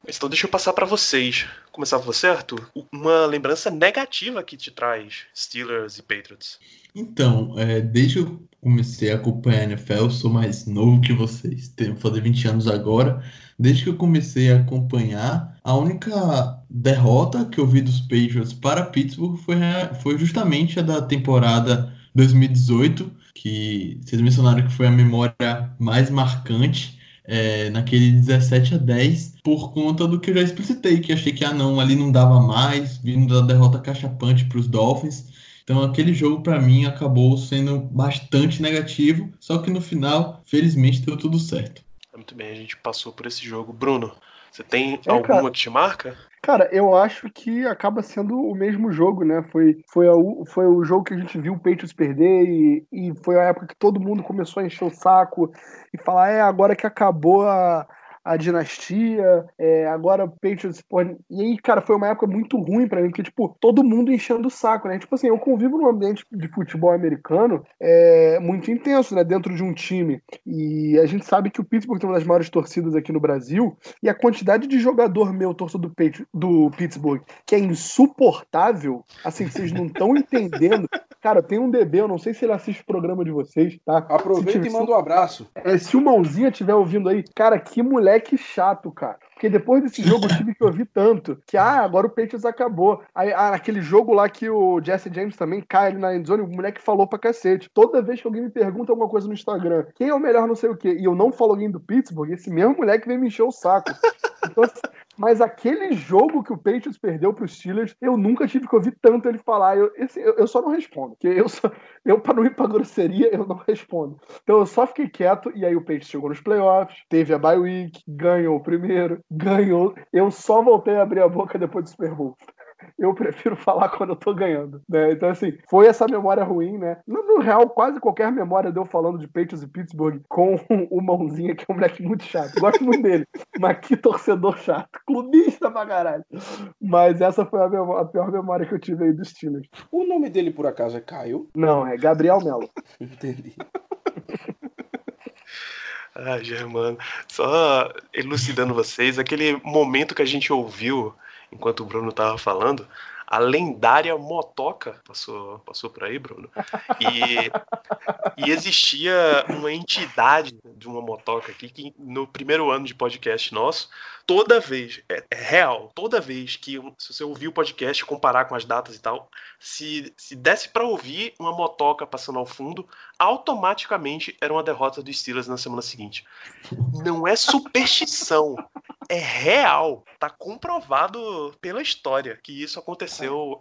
Então deixa eu passar para vocês. Começar com você, Arthur. Uma lembrança negativa que te traz Steelers e Patriots. Então, é, desde eu comecei a acompanhar a NFL, sou mais novo que vocês, tenho fazer 20 anos agora. Desde que eu comecei a acompanhar, a única derrota que eu vi dos Patriots para Pittsburgh foi, foi justamente a da temporada 2018, que vocês mencionaram que foi a memória mais marcante é, naquele 17 a 10 por conta do que eu já explicitei, que achei que ah não, ali não dava mais, vindo da derrota cachapante para os Dolphins. Então aquele jogo para mim acabou sendo bastante negativo, só que no final, felizmente, deu tudo certo. Muito bem, a gente passou por esse jogo. Bruno, você tem é, alguma cara, que te marca? Cara, eu acho que acaba sendo o mesmo jogo, né? Foi, foi, a, foi o jogo que a gente viu o Patriots perder e, e foi a época que todo mundo começou a encher o saco e falar, é, agora que acabou a, a dinastia, é, agora Patriots, pô, e aí, cara, foi uma época muito ruim para mim, porque, tipo, todo mundo enchendo o saco, né? Tipo assim, eu convivo num ambiente de futebol americano é, muito intenso, né, dentro de um time, e a gente sabe que o Pittsburgh tem uma das maiores torcidas aqui no Brasil, e a quantidade de jogador meu, torcedor do, do Pittsburgh, que é insuportável, assim, vocês não estão entendendo. Cara, tem um DB, eu não sei se ele assiste o programa de vocês, tá? Aproveita tiver, e manda um abraço. É, se o Mãozinha estiver ouvindo aí, cara, que moleque moleque chato, cara. Porque depois desse jogo eu tive que ouvir tanto que, ah, agora o Patriots acabou. Aí, ah, naquele jogo lá que o Jesse James também cai ali na endzone, o moleque falou pra cacete. Toda vez que alguém me pergunta alguma coisa no Instagram, quem é o melhor não sei o quê, e eu não falo alguém do Pittsburgh, esse mesmo moleque vem me encher o saco. Então, assim, Mas aquele jogo que o Patriots perdeu para os Steelers, eu nunca tive que ouvir tanto ele falar. Eu, esse, eu, eu só não respondo. Porque eu, só, eu para não ir para grosseria, eu não respondo. Então eu só fiquei quieto e aí o Patriots chegou nos playoffs, teve a bye week, ganhou o primeiro, ganhou. Eu só voltei a abrir a boca depois do Super Bowl eu prefiro falar quando eu tô ganhando, né? Então, assim, foi essa memória ruim, né? No, real, quase qualquer memória deu falando de Patriots e Pittsburgh com o Mãozinha, que é um moleque muito chato. Gosto muito dele, mas que torcedor chato. Clubista pra caralho. Mas essa foi a, memória, a pior memória que eu tive aí dos Steelers. O nome dele, por acaso, é Caio? Não, é Gabriel Melo. Entendi. Ah, Germano, só elucidando vocês, aquele momento que a gente ouviu enquanto o Bruno tava falando, a lendária motoca passou, passou por aí, Bruno. E, e existia uma entidade de uma motoca aqui que no primeiro ano de podcast nosso, toda vez, é, é real, toda vez que se você ouvir o podcast, comparar com as datas e tal, se, se desse para ouvir uma motoca passando ao fundo, automaticamente era uma derrota dos Steelers na semana seguinte. Não é superstição, é real. Tá comprovado pela história que isso aconteceu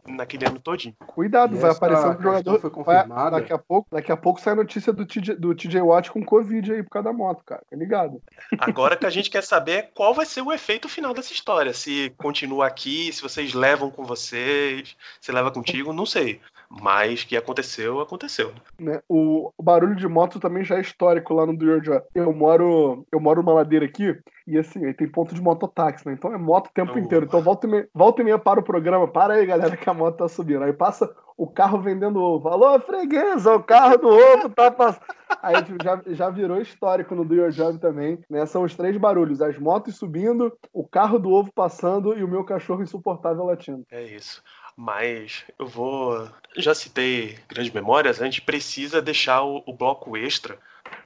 naquele ano todinho. Cuidado, E vai aparecer um jogador. foi vai- confirmada? daqui, a pouco, daqui a pouco sai a notícia do TJ, do TJ Watt com Covid aí por causa da moto, cara. Tá ligado? Agora que a gente quer saber é qual vai ser o efeito final dessa história. Se continua aqui, se vocês levam com vocês, se leva contigo, não sei. Mas que aconteceu, aconteceu. né? O, o barulho de moto também já é histórico lá no Do Your Job. Eu moro, eu moro numa ladeira aqui e assim, aí tem ponto de mototáxi, né? Então é moto o tempo inteiro. Então volta e, meia, volta e meia para o programa, para aí, galera, que a moto tá subindo. Aí passa o carro vendendo ovo. Alô, freguesa, o carro do ovo tá passando. Aí tipo, já, já virou histórico no Do Your Job também, né? São os três barulhos: as motos subindo, o carro do ovo passando e o meu cachorro insuportável latindo. É isso. Mas eu vou. Já citei grandes memórias, a gente precisa deixar o, o bloco extra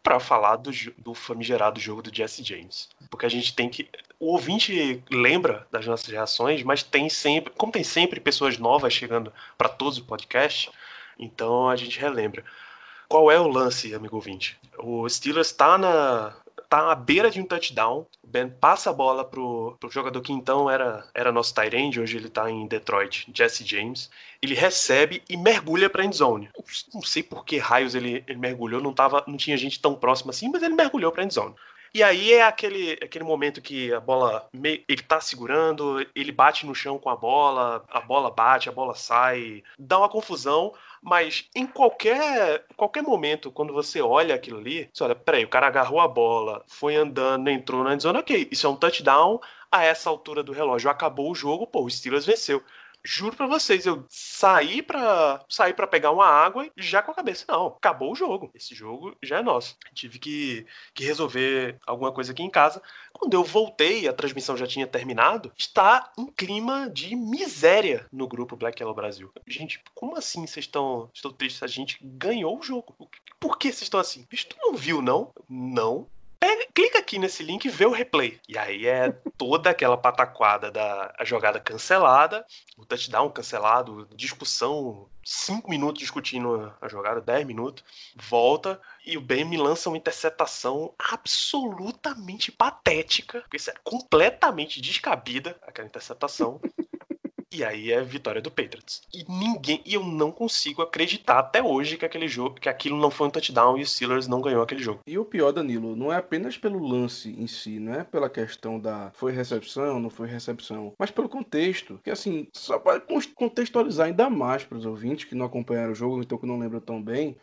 para falar do, do famigerado jogo do Jesse James. Porque a gente tem que. O ouvinte lembra das nossas reações, mas tem sempre. Como tem sempre pessoas novas chegando para todos os podcasts, então a gente relembra. Qual é o lance, amigo ouvinte? O Steelers está na. Tá à beira de um touchdown. O Ben passa a bola pro, pro jogador que então era, era nosso end, hoje ele tá em Detroit, Jesse James. Ele recebe e mergulha pra endzone. Eu Não sei por que raios ele, ele mergulhou, não, tava, não tinha gente tão próxima assim, mas ele mergulhou pra endzone. E aí é aquele, aquele momento que a bola ele tá segurando, ele bate no chão com a bola, a bola bate, a bola sai, dá uma confusão, mas em qualquer qualquer momento, quando você olha aquilo ali, você olha, peraí, o cara agarrou a bola, foi andando, entrou na endzone, ok, isso é um touchdown a essa altura do relógio, acabou o jogo, pô, o Steelers venceu. Juro pra vocês, eu saí pra, saí pra pegar uma água e já com a cabeça, não, acabou o jogo. Esse jogo já é nosso. Tive que, que resolver alguma coisa aqui em casa. Quando eu voltei, a transmissão já tinha terminado, está um clima de miséria no grupo Black Yellow Brasil. Gente, como assim vocês estão, estão tristes? A gente ganhou o jogo. Por que vocês estão assim? Bicho, tu não viu, não? Não. Pega- clica aqui nesse link e vê o replay. E aí é toda aquela pataquada da jogada cancelada, o touchdown cancelado, discussão, cinco minutos discutindo a jogada, 10 minutos, volta e o Ben me lança uma interceptação absolutamente patética, porque isso é completamente descabida, aquela interceptação. E aí é vitória do Patriots. E ninguém, e eu não consigo acreditar até hoje que aquele jogo, que aquilo não foi um touchdown e o Steelers não ganhou aquele jogo. E o pior, Danilo, não é apenas pelo lance em si, não é pela questão da foi recepção, não foi recepção, mas pelo contexto. Que assim, só para contextualizar ainda mais para os ouvintes que não acompanharam o jogo, então que não lembram tão bem,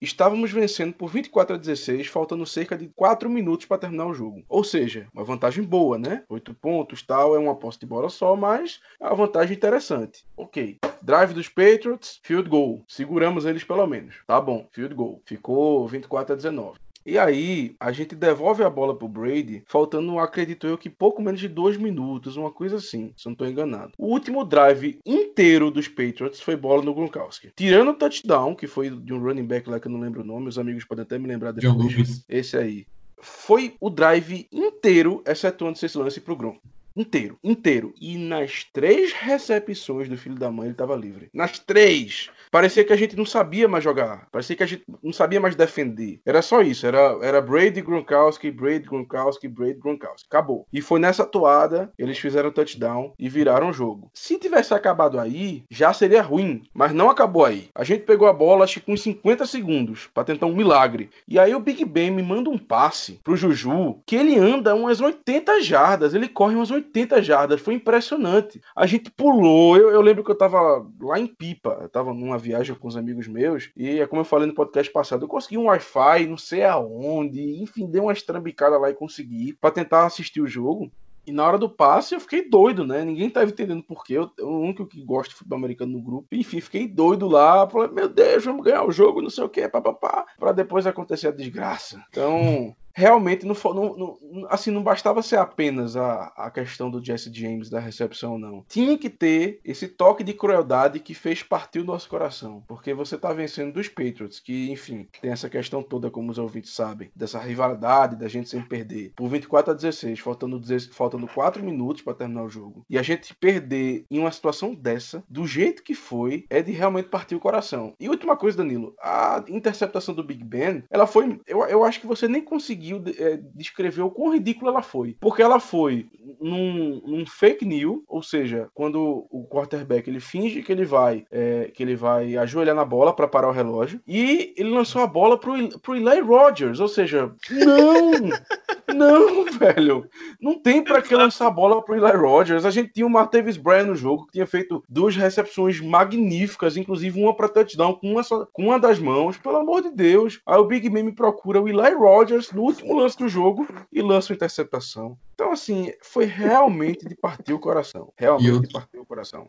estávamos vencendo por 24 a 16, faltando cerca de 4 minutos para terminar o jogo. Ou seja, uma vantagem boa, né? 8 pontos, tal, é uma posse de bola só, mas é uma vantagem interessante. Ok. Drive dos Patriots, field goal. Seguramos eles pelo menos. Tá bom, field goal. Ficou 24 a 19. E aí, a gente devolve a bola pro Brady, faltando, acredito eu, que pouco menos de dois minutos, uma coisa assim, se eu não tô enganado. O último drive inteiro dos Patriots foi bola no Gronkowski. Tirando o touchdown, que foi de um running back lá que eu não lembro o nome, os amigos podem até me lembrar depois. Esse aí. Foi o drive inteiro, excetuando esse lance pro Gronk. Inteiro, inteiro. E nas três recepções do filho da mãe ele tava livre. Nas três! Parecia que a gente não sabia mais jogar. Parecia que a gente não sabia mais defender. Era só isso. Era, era Brady Gronkowski, Brady Gronkowski, Brady Gronkowski. Acabou. E foi nessa toada, eles fizeram touchdown e viraram o jogo. Se tivesse acabado aí, já seria ruim. Mas não acabou aí. A gente pegou a bola, acho que com 50 segundos, para tentar um milagre. E aí o Big Ben me manda um passe pro Juju, que ele anda umas 80 jardas. Ele corre umas 80 jardas. Foi impressionante. A gente pulou. Eu, eu lembro que eu tava lá em Pipa. Eu tava numa viagem com os amigos meus. E é como eu falei no podcast passado, eu consegui um Wi-Fi, não sei aonde. Enfim, dei uma estrambicada lá e consegui para tentar assistir o jogo. E na hora do passe eu fiquei doido, né? Ninguém tava entendendo por quê. Eu, eu o único que gosto de futebol americano no grupo. Enfim, fiquei doido lá. Falei, meu Deus, vamos ganhar o jogo, não sei o quê, papapá. Pra depois acontecer a desgraça. Então, realmente não, não, não- assim não bastava ser apenas a, a questão do Jesse James da recepção não. Tinha que ter esse toque de crueldade que fez partir o nosso coração porque você tá vencendo dos Patriots que enfim tem essa questão toda como os ouvintes sabem dessa rivalidade da gente sempre perder por 24 a 16 faltando 16 faltando 4 minutos para terminar o jogo. E a gente perder em uma situação dessa do jeito que foi é de realmente partir o coração. E última coisa Danilo a interceptação do Big Ben ela foi eu, eu acho que você nem conseguiu é, descrever o quão ridícula ela foi. Porque ela foi num, num fake news, ou seja, quando o quarterback ele finge que ele vai é, que ele vai ajoelhar na bola para parar o relógio e ele lançou a bola pro, pro Eli Rogers, ou seja, não, não, velho, não tem para que lançar a bola pro Eli Rogers. A gente tinha o Martavis Bryant no jogo que tinha feito duas recepções magníficas, inclusive uma para touchdown com uma, só- com uma das mãos, pelo amor de Deus. Aí o Big Ben me procura o Eli Rogers no último lance do jogo e lança uma interceptação. Então, assim, foi realmente de partir o coração. Realmente eu- de partir o coração.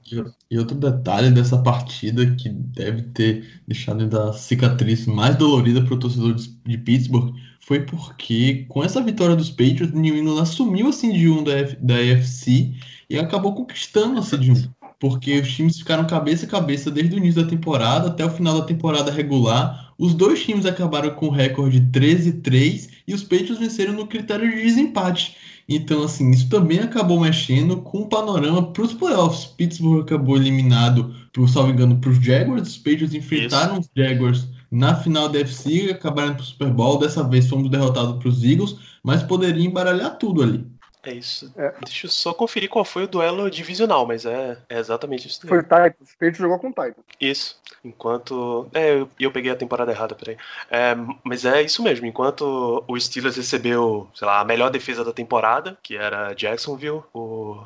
E, outro detalhe dessa partida que deve ter deixado ainda a cicatriz mais dolorida para o torcedor de, Pittsburgh foi porque com essa vitória dos Patriots, New England assumiu a seed 1 da, F- da AFC e acabou conquistando a seed 1. Porque os times ficaram cabeça a cabeça desde o início da temporada até o final da temporada regular. Os dois times acabaram com o recorde 13-3 e os Patriots venceram no critério de desempate. Então, assim, isso também acabou mexendo com o panorama para os playoffs. Pittsburgh acabou eliminado, por salvo engano, para os Jaguars. Os Patriots enfrentaram os Jaguars na final da FC, acabaram para o Super Bowl. Dessa vez fomos derrotados para os Eagles, mas poderia embaralhar tudo ali. É isso. É. Deixa eu só conferir qual foi o duelo divisional, mas é, é exatamente isso. daí. Foi Titans. Patriots jogou com Titans. Isso. Enquanto. É, eu, eu peguei a temporada errada, peraí. É, mas é isso mesmo. Enquanto o Steelers recebeu, sei lá, a melhor defesa da temporada, que era Jacksonville, o.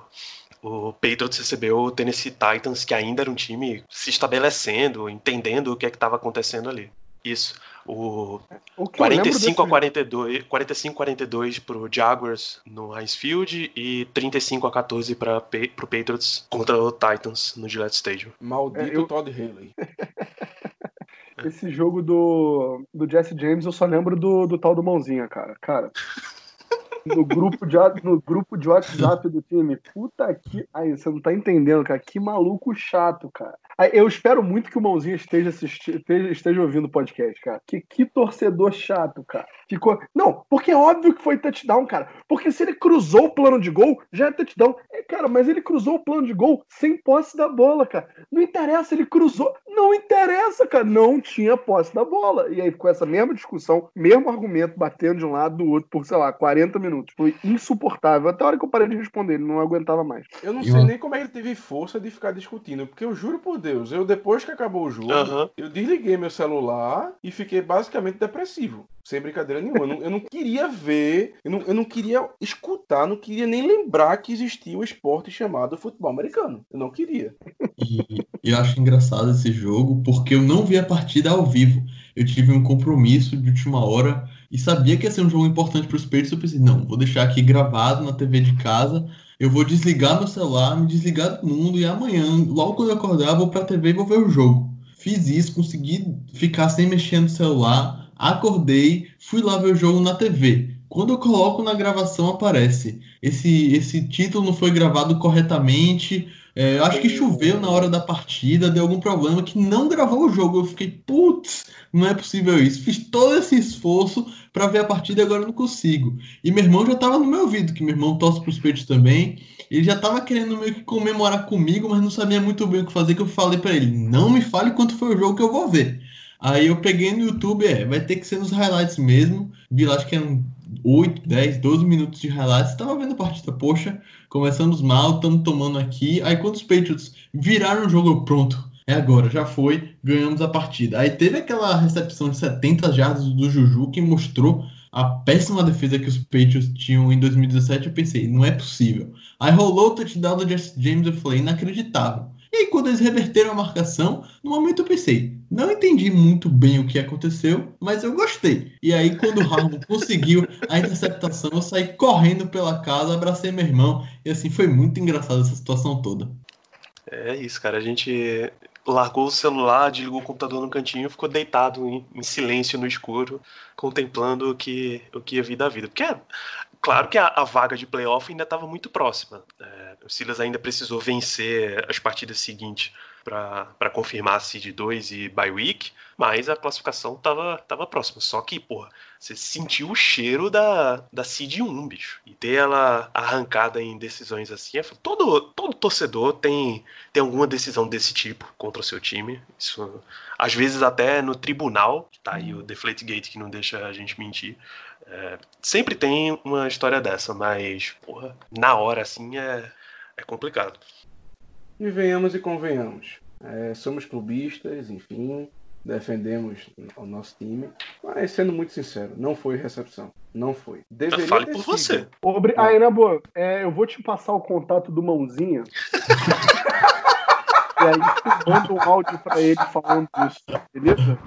O Patriots recebeu o Tennessee Titans, que ainda era um time se estabelecendo, entendendo o que é que estava acontecendo ali. Isso. O O que eu lembro 45 a desse- 42, 45 a 42 pro Jaguars no Heinz Field e 35 a 14 para pro Patriots contra o Titans no Gillette Stadium. Maldito É, eu- Todd Haley. Esse jogo do, do Jesse James, eu só lembro do, do tal do Mãozinha, cara. Cara, no grupo, de, no grupo de WhatsApp do time, puta que. Aí, você não tá entendendo, cara. Que maluco chato, cara. Aí, eu espero muito que o Mãozinha esteja, assisti- esteja, esteja ouvindo o podcast, cara. Que, que torcedor chato, cara. Ficou. Não, porque é óbvio que foi touchdown, cara. Porque se ele cruzou o plano de gol, já é touchdown. É, cara, mas ele cruzou o plano de gol sem posse da bola, cara. Não interessa, ele cruzou. Não interessa, cara. Não tinha posse da bola. E aí ficou essa mesma discussão, mesmo argumento, batendo de um lado do outro por, sei lá, 40 minutos. Foi insuportável. Até a hora que eu parei de responder, ele não aguentava mais. Eu não E sei nem como é que ele teve força de ficar discutindo, porque eu juro por Deus, eu depois que acabou o jogo, Aham. eu desliguei meu celular e fiquei basicamente depressivo. Sem brincadeira nenhuma. Eu não, eu não queria ver, eu não, eu não queria escutar, não queria nem lembrar que existia o esporte chamado futebol americano. Eu não queria. E eu acho engraçado esse jogo porque eu não vi a partida ao vivo. Eu tive um compromisso de última hora e sabia que ia ser um jogo importante para os Patriots. Eu pensei, não, vou deixar aqui gravado na TV de casa. Eu vou desligar meu celular, me desligar do mundo e amanhã, logo quando eu acordar, vou para a TV e vou ver o jogo. Fiz isso, consegui ficar sem mexer no celular, acordei, fui lá ver o jogo na TV. Quando eu coloco na gravação, aparece. Esse, esse título não foi gravado corretamente. É, eu acho que choveu na hora da partida, deu algum problema que não gravou o jogo. Eu fiquei, putz, não é possível isso. Fiz todo esse esforço para ver a partida e agora eu não consigo. E meu irmão já tava no meu ouvido, que meu irmão torce pros peitos também. Ele já tava querendo meio que comemorar comigo, mas não sabia muito bem o que fazer, que eu falei para ele, não me fale quanto foi o jogo que eu vou ver. Aí eu peguei no YouTube, é, vai ter que ser nos highlights mesmo. Vi lá, acho que eram 8, 10, 12 minutos de highlights. Tava vendo a partida, poxa, começamos mal, estamos tomando aqui. Aí quando os Patriots viraram o jogo, pronto, é agora, já foi, ganhamos a partida. Aí teve aquela recepção de 70 jardas do Juju que mostrou a péssima defesa que os Patriots tinham em 2017, eu pensei, não é possível. Aí rolou o touchdown do James, eu falei, inacreditável. E aí, quando eles reverteram a marcação, no momento eu pensei, não entendi muito bem o que aconteceu, mas eu gostei. E aí, quando o Harmon conseguiu a interceptação, eu saí correndo pela casa, abracei meu irmão, e assim, foi muito engraçado essa situação toda. É isso, cara. A gente largou o celular, desligou o computador no cantinho, ficou deitado em, em silêncio no escuro, contemplando o que, o que ia vir da vida. Porque, é, claro que a, a, vaga de playoff ainda estava muito próxima. É, o Silas ainda precisou vencer as partidas seguintes para confirmar a Seed 2 e bye week, mas a classificação tava, tava próxima. Só que, porra, você sentiu o cheiro da, da Seed 1, bicho. E ter ela arrancada em decisões assim, é, todo, todo torcedor tem, tem alguma decisão desse tipo contra o seu time. Isso, às vezes até no tribunal, tá aí o Deflategate que não deixa a gente mentir. É, sempre tem uma história dessa, mas, porra, na hora assim é, é complicado. E venhamos e convenhamos. É, somos clubistas, enfim, defendemos o nosso time, mas sendo muito sincero, não foi recepção. Não foi. Deveria fale por sido. você. Obri... Aí, na boa, é, eu vou te passar o contato do Mãozinha. e aí, manda um áudio pra ele falando isso, beleza?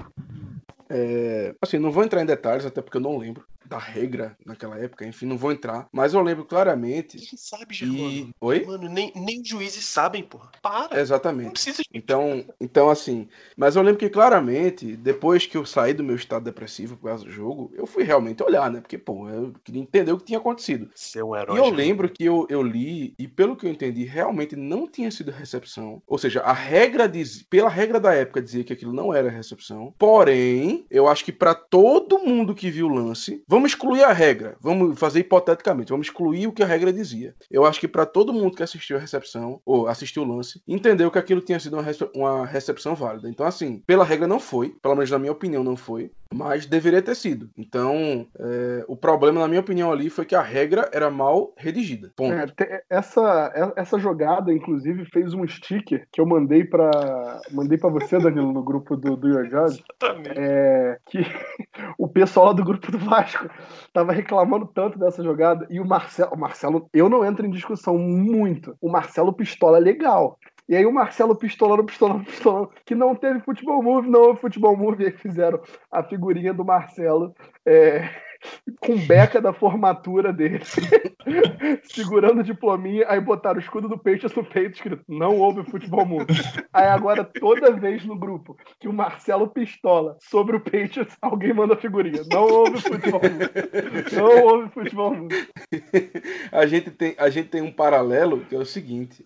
É, assim, não vou entrar em detalhes, até porque eu não lembro da regra naquela época, enfim, não vou entrar. Mas eu lembro claramente. Quem sabe, Germano? E... Oi? Mano, nem, nem juízes sabem, porra. Para. Exatamente. Não precisa de... Então, então, assim. Mas eu lembro que claramente, depois que eu saí do meu estado depressivo por causa do jogo, eu fui realmente olhar, né? Porque, pô, eu queria entender o que tinha acontecido. Ser um herói. E eu lembro que eu, eu li, e pelo que eu entendi, realmente não tinha sido recepção. Ou seja, a regra diz, pela regra da época dizia que aquilo não era recepção. Porém, eu acho que para todo mundo que viu o lance, Vamos excluir a regra. Vamos fazer hipoteticamente. Vamos excluir o que a regra dizia. Eu acho que para todo mundo que assistiu a recepção, ou assistiu o lance, entendeu que aquilo tinha sido uma, recepção válida. Então, assim, pela regra não foi. Pelo menos na minha opinião, não foi mas deveria ter sido. Então, é, o problema, na minha opinião, ali foi que a regra era mal redigida. É, essa, essa jogada, inclusive, fez um sticker que eu mandei para mandei para você, Danilo, no grupo do, do Your Job. É, que o pessoal lá do grupo do Vasco tava reclamando tanto dessa jogada e o Marcelo, o Marcelo, eu não entro em discussão muito. O Marcelo Pistola é legal. E aí o Marcelo pistolando, pistolando, pistolando, que não teve futebol move, não houve futebol move, e aí fizeram a figurinha do Marcelo. É, com beca da formatura dele, segurando o diplominha, aí botaram o escudo do Peixes no peito, escrito não houve futebol mundo. Aí agora, toda vez no grupo que o Marcelo pistola sobre o Peixes, alguém manda figurinha. Não houve futebol mundo. Não houve futebol mundo. A gente tem, a gente tem um paralelo, que é o seguinte,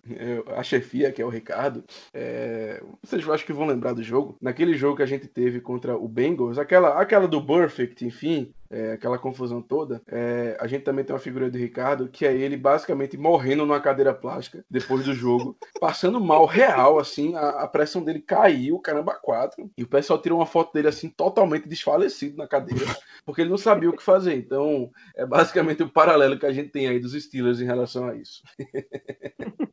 a chefia, que é o Ricardo, é, vocês acho que vão lembrar do jogo, naquele jogo que a gente teve contra o Bengals, aquela, aquela do Perfect, enfim, é, aquela confusão toda, é, a gente também tem uma figura do Ricardo, que é ele basicamente morrendo numa cadeira plástica depois do jogo, passando mal real, assim, a, a, pressão dele caiu, caramba, quatro, e o pessoal tirou uma foto dele assim, totalmente desfalecido na cadeira, porque ele não sabia o que fazer. Então, é basicamente o paralelo que a gente tem aí dos Steelers em relação a isso.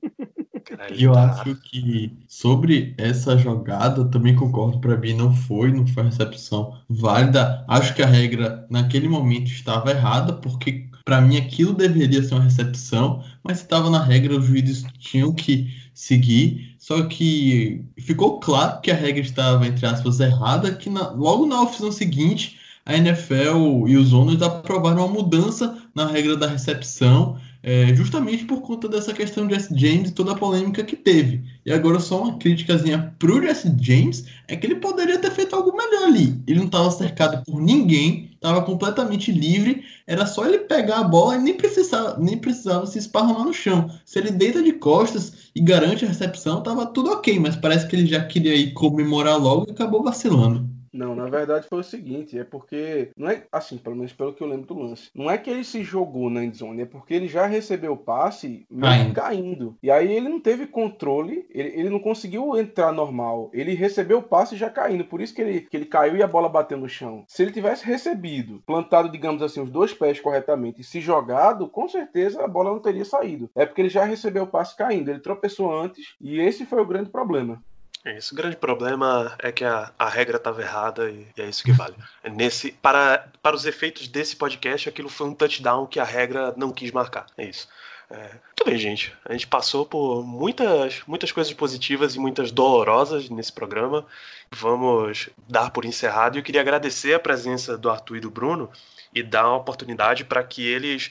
E eu tá. acho que sobre essa jogada, também concordo, para mim não foi, não foi recepção válida. Acho que a regra naquele momento estava errada, porque para mim aquilo deveria ser uma recepção, mas estava na regra, os juízes tinham que seguir. Só que ficou claro que a regra estava, entre aspas, errada, que na, logo na oficina seguinte a NFL e os ONUs aprovaram uma mudança na regra da recepção é, justamente por conta dessa questão de Jesse James e toda a polêmica que teve. E agora só uma criticazinha pro Jesse James é que ele poderia ter feito algo melhor ali. Ele não estava cercado por ninguém, estava completamente livre, era só ele pegar a bola e nem precisava, nem precisava se esparramar no chão. Se ele deita de costas e garante a recepção, tava tudo ok, mas parece que ele já queria ir comemorar logo e acabou vacilando. Não, na verdade foi o seguinte, é porque, não é assim, pelo menos pelo que eu lembro do lance, não é que ele se jogou na endzone, é porque ele já recebeu o passe meio Caindo. caindo. E aí ele não teve controle, ele, ele não conseguiu entrar normal. Ele recebeu o passe já caindo, por isso que ele, que ele caiu e a bola bateu no chão. Se ele tivesse recebido, plantado, digamos assim, os dois pés corretamente e se jogado, com certeza a bola não teria saído. É porque ele já recebeu o passe caindo, ele tropeçou antes e esse foi o grande problema. É Isso, o grande problema é que a, a regra estava errada e, e é isso que vale. Nesse, para, para os efeitos desse podcast, aquilo foi um touchdown que a regra não quis marcar. É isso. É, tudo bem, gente. A gente passou por muitas, muitas coisas positivas e muitas dolorosas nesse programa. Vamos dar por encerrado. E eu queria agradecer a presença do Arthur e do Bruno e dar uma oportunidade para que eles.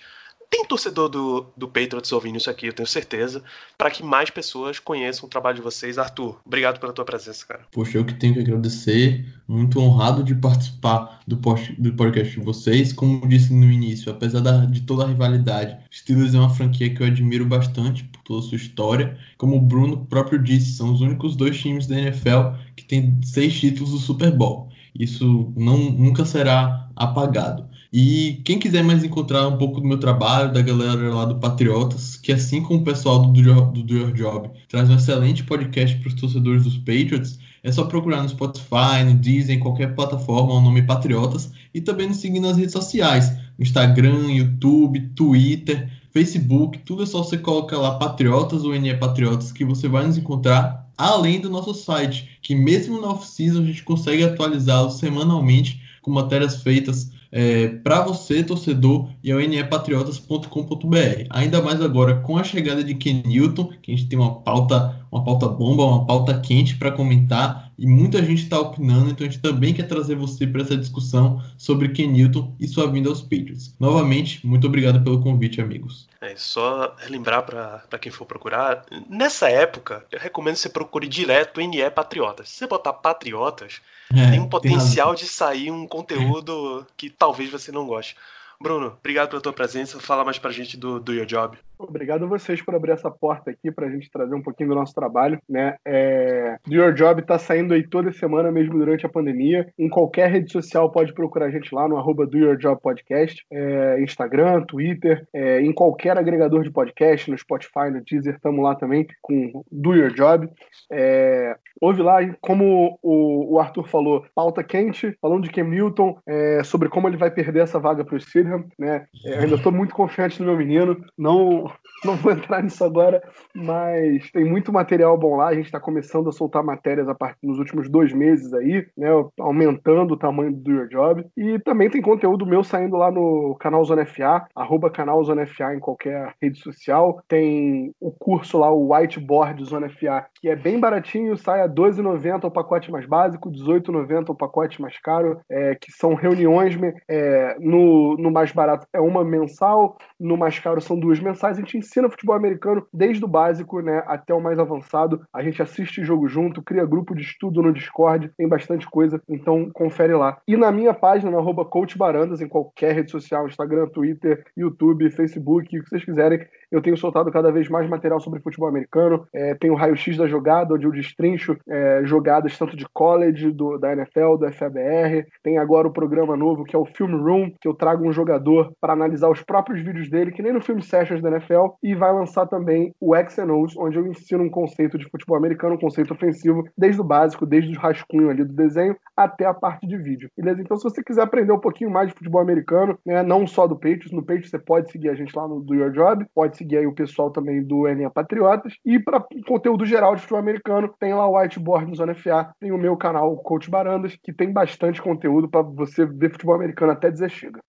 Tem torcedor do, do Patriots ouvindo isso aqui, eu tenho certeza, para que mais pessoas conheçam o trabalho de vocês. Arthur, obrigado pela tua presença, cara. Poxa, eu que tenho que agradecer, muito honrado de participar do, post, do podcast de vocês. Como disse no início, apesar da, de toda a rivalidade, Steelers é uma franquia que eu admiro bastante por toda a sua história. Como o Bruno próprio disse, são os únicos dois times da NFL que têm seis títulos do Super Bowl. Isso não, nunca será apagado. E quem quiser mais encontrar um pouco do meu trabalho, da galera lá do Patriotas, que assim como o pessoal do Do do Your Job traz um excelente podcast para os torcedores dos Patriots, é só procurar no Spotify, no Disney, em qualquer plataforma, o nome Patriotas, e também nos seguir nas redes sociais, Instagram, YouTube, Twitter, Facebook, tudo é só você colocar lá Patriotas ou NE Patriotas que você vai nos encontrar, além do nosso site, que mesmo na off-season a gente consegue atualizá-lo semanalmente com matérias feitas é, para você, torcedor, e ao nepatriotas.com.br. Ainda mais agora com a chegada de Ken Newton, que a gente tem uma pauta, uma pauta bomba, uma pauta quente para comentar, e muita gente está opinando, então a gente também quer trazer você para essa discussão sobre Ken Newton e sua vinda aos Patriots. Novamente, muito obrigado pelo convite, amigos. É só lembrar para quem for procurar, nessa época, eu recomendo você procure direto NE Patriotas. Se você botar Patriotas, É, tem um potencial razão. de sair um conteúdo que talvez você não goste. Bruno, obrigado pela tua presença. Fala mais pra gente do, do Your Job. Obrigado a vocês por abrir essa porta aqui para a gente trazer um pouquinho do nosso trabalho, né? É... Do Your Job tá saindo aí toda semana, mesmo durante a pandemia. Em qualquer rede social pode procurar a gente lá no arroba Do Your Job Podcast, é, Instagram, Twitter, é, em qualquer agregador de podcast, no Spotify, no Deezer, estamos lá também com Do Your Job. É, Ouve lá, como o, Arthur falou, pauta quente, falando de Cam Newton, é, sobre como ele vai perder essa vaga para o Steelham, né? É, ainda estou muito confiante no meu menino, não, não vou entrar nisso agora, mas tem muito material bom lá, a gente está começando a soltar matérias a partir nos últimos dois meses aí, né? Aumentando o tamanho do Your Job, e também tem conteúdo meu saindo lá no canal Zona FA, arroba canal Zona FA em qualquer rede social, tem o curso lá, o Whiteboard Zona FA, que é bem baratinho, sai a R$ 12,90 o pacote mais básico, R$ 18,90 o pacote mais caro, é, que são reuniões é, no, no mais barato é uma mensal, no mais caro são duas mensais. A gente ensina futebol americano desde o básico né, até o mais avançado. A gente assiste jogo junto, cria grupo de estudo no Discord, tem bastante coisa, então confere lá. E na minha página, no arroba Coach Barandas, em qualquer rede social, Instagram, Twitter, YouTube, Facebook, o que vocês quiserem, eu tenho soltado cada vez mais material sobre futebol americano. É, tem o raio-x da jogada, onde eu destrincho é, jogadas tanto de college, do, da NFL, do FABR. Tem agora o programa novo, que é o Film Room, que eu trago um jogador para analisar os próprios vídeos dele, que nem no Film Sessions da NFL. E vai lançar também o X and O's, onde eu ensino um conceito de futebol americano, um conceito ofensivo, desde o básico, desde o rascunho ali do desenho, até a parte de vídeo. Beleza? Então, se você quiser aprender um pouquinho mais de futebol americano, né, não só do Patriots, no Patriots você pode seguir a gente lá no Do Your Job, pode seguir aí o pessoal também do NA Patriotas. E para conteúdo geral de futebol americano, tem lá o Whiteboard no Zona FA, tem o meu canal o Coach Barandas, que tem bastante conteúdo para você ver futebol americano até dizer chega.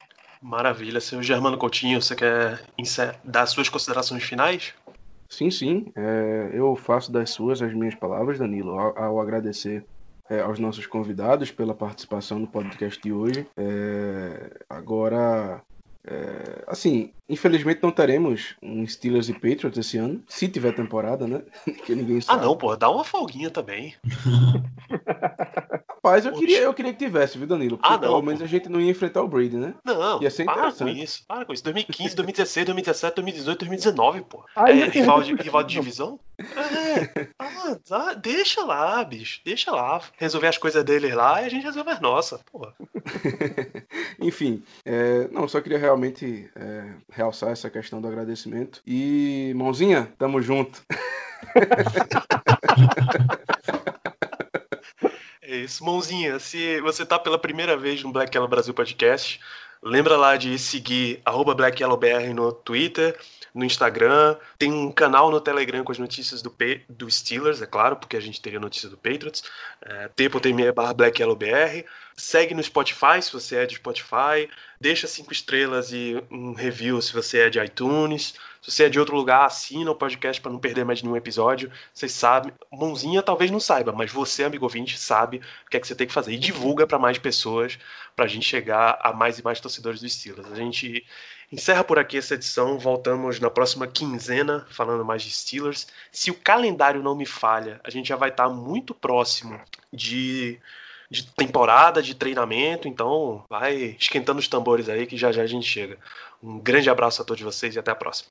Maravilha, senhor Germano Coutinho, você quer dar suas considerações finais? Sim, sim. É, eu faço das suas as minhas palavras, Danilo, ao, ao agradecer é, aos nossos convidados pela participação no podcast de hoje. É, agora, É, assim, infelizmente não teremos um Steelers e Patriots esse ano, se tiver temporada, né? que ninguém Ah, sabe. não, pô, dá uma folguinha também. Rapaz, eu queria, eu queria que tivesse, viu, Danilo? Porque Ah, não, pelo pô. menos a gente não ia enfrentar o Brady, né? Não, Ia ser para com isso, para com isso. 2015, 2016, 2017, 2018, 2019, pô. Aí é, rival, de, rival de divisão? É. Ah, deixa lá, bicho. Deixa lá. Resolver as coisas deles lá e a gente resolve as nossas, pô. Enfim, é, não, só queria realmente é, realçar essa questão do agradecimento. E, mãozinha, tamo junto. É isso, mãozinha. Se você tá pela primeira vez no Black Yellow Brasil Podcast, lembra lá de seguir arroba Black Yellow BR no Twitter, no Instagram. Tem um canal no Telegram com as notícias do, P, do Steelers, é claro, porque a gente teria notícia do Patriots. É, t.me barra Black Yellow BR. Segue no Spotify se você é de Spotify. Deixa cinco estrelas e um review se você é de iTunes. Se você é de outro lugar, assina o podcast para não perder mais nenhum episódio. Vocês sabem, mãozinha talvez não saiba, mas você, amigo ouvinte, sabe o que é que você tem que fazer. E divulga para mais pessoas, para a gente chegar a mais e mais torcedores do Steelers. A gente encerra por aqui essa edição. Voltamos na próxima quinzena, falando mais de Steelers. Se o calendário não me falha, a gente já vai estar muito próximo de, de temporada, de treinamento. Então, vai esquentando os tambores aí que já já a gente chega. Um grande abraço a todos vocês e até a próxima.